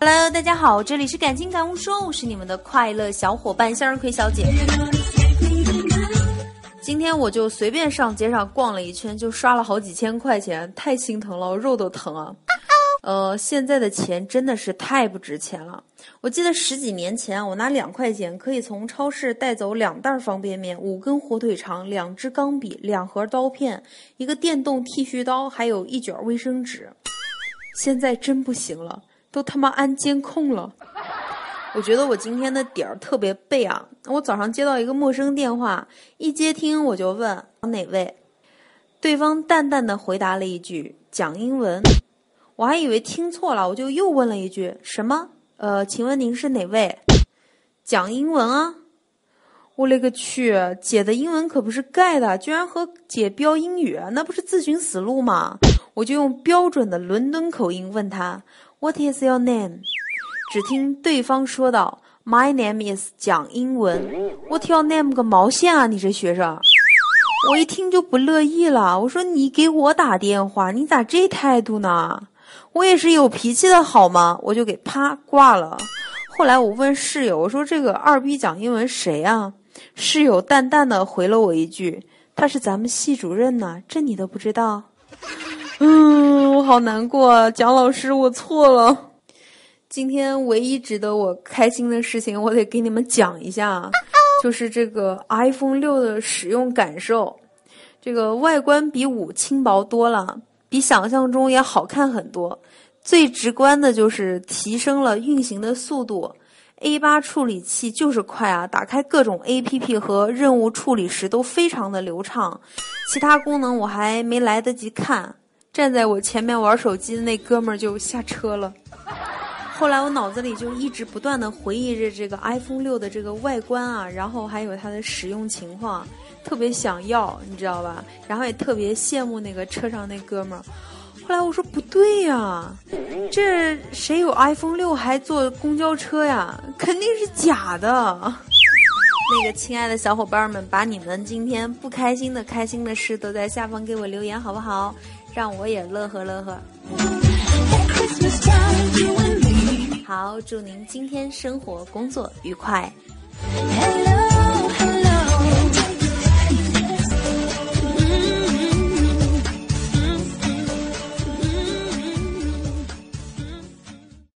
Hello，大家好，这里是感情感悟说，我是你们的快乐小伙伴向日葵小姐。今天我就随便上街上逛了一圈，就刷了好几千块钱，太心疼了，我肉都疼啊。呃，现在的钱真的是太不值钱了。我记得十几年前，我拿两块钱可以从超市带走两袋方便面、五根火腿肠、两支钢笔、两盒刀片、一个电动剃须刀，还有一卷卫生纸。现在真不行了，都他妈安监控了。我觉得我今天的点儿特别背啊！我早上接到一个陌生电话，一接听我就问哪位，对方淡淡的回答了一句讲英文。我还以为听错了，我就又问了一句：“什么？呃，请问您是哪位？讲英文啊？”我勒个去，姐的英文可不是盖的，居然和姐飙英语，那不是自寻死路吗？我就用标准的伦敦口音问他：“What is your name？” 只听对方说道：“My name is 讲英文。”“What your name 个毛线啊！你这学生！”我一听就不乐意了，我说：“你给我打电话，你咋这态度呢？”我也是有脾气的好吗？我就给啪挂了。后来我问室友，我说这个二逼讲英文谁啊？室友淡淡的回了我一句：“他是咱们系主任呢，这你都不知道。”嗯，我好难过，蒋老师，我错了。今天唯一值得我开心的事情，我得给你们讲一下，就是这个 iPhone 六的使用感受。这个外观比五轻薄多了。比想象中也好看很多，最直观的就是提升了运行的速度。A 八处理器就是快啊，打开各种 APP 和任务处理时都非常的流畅。其他功能我还没来得及看，站在我前面玩手机的那哥们儿就下车了。后来我脑子里就一直不断的回忆着这个 iPhone 六的这个外观啊，然后还有它的使用情况。特别想要，你知道吧？然后也特别羡慕那个车上那哥们儿。后来我说不对呀，这谁有 iPhone 六还坐公交车呀？肯定是假的。那个亲爱的小伙伴们，把你们今天不开心的、开心的事都在下方给我留言，好不好？让我也乐呵乐呵。祝您今天生活工作愉快。